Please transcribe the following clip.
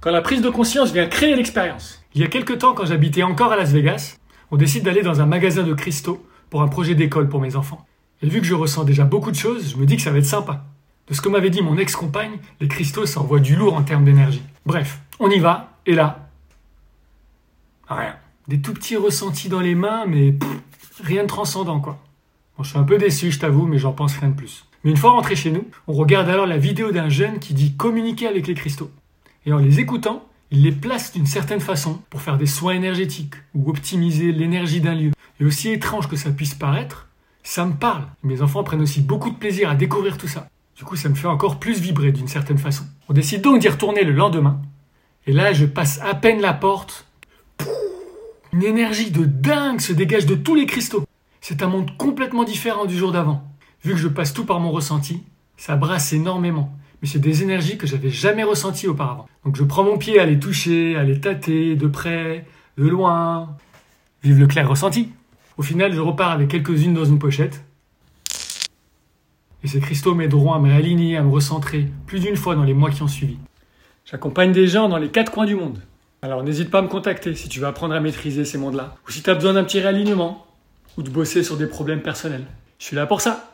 Quand la prise de conscience vient créer l'expérience. Il y a quelques temps, quand j'habitais encore à Las Vegas, on décide d'aller dans un magasin de cristaux pour un projet d'école pour mes enfants. Et vu que je ressens déjà beaucoup de choses, je me dis que ça va être sympa. De ce que m'avait dit mon ex-compagne, les cristaux, ça envoie du lourd en termes d'énergie. Bref, on y va, et là, rien. Des tout petits ressentis dans les mains, mais rien de transcendant, quoi. Bon, je suis un peu déçu, je t'avoue, mais j'en pense rien de plus. Mais une fois rentré chez nous, on regarde alors la vidéo d'un jeune qui dit communiquer avec les cristaux. Et en les écoutant, il les place d'une certaine façon pour faire des soins énergétiques ou optimiser l'énergie d'un lieu. Et aussi étrange que ça puisse paraître, ça me parle. Mes enfants prennent aussi beaucoup de plaisir à découvrir tout ça. Du coup, ça me fait encore plus vibrer d'une certaine façon. On décide donc d'y retourner le lendemain. Et là, je passe à peine la porte. Une énergie de dingue se dégage de tous les cristaux. C'est un monde complètement différent du jour d'avant. Vu que je passe tout par mon ressenti, ça brasse énormément. Mais c'est des énergies que j'avais jamais ressenties auparavant. Donc je prends mon pied à les toucher, à les tâter, de près, de loin. Vive le clair ressenti. Au final, je repars avec quelques-unes dans une pochette. Et ces cristaux m'aideront à me réaligner, à me recentrer plus d'une fois dans les mois qui ont suivi. J'accompagne des gens dans les quatre coins du monde. Alors n'hésite pas à me contacter si tu veux apprendre à maîtriser ces mondes-là. Ou si tu as besoin d'un petit réalignement. Ou de bosser sur des problèmes personnels. Je suis là pour ça.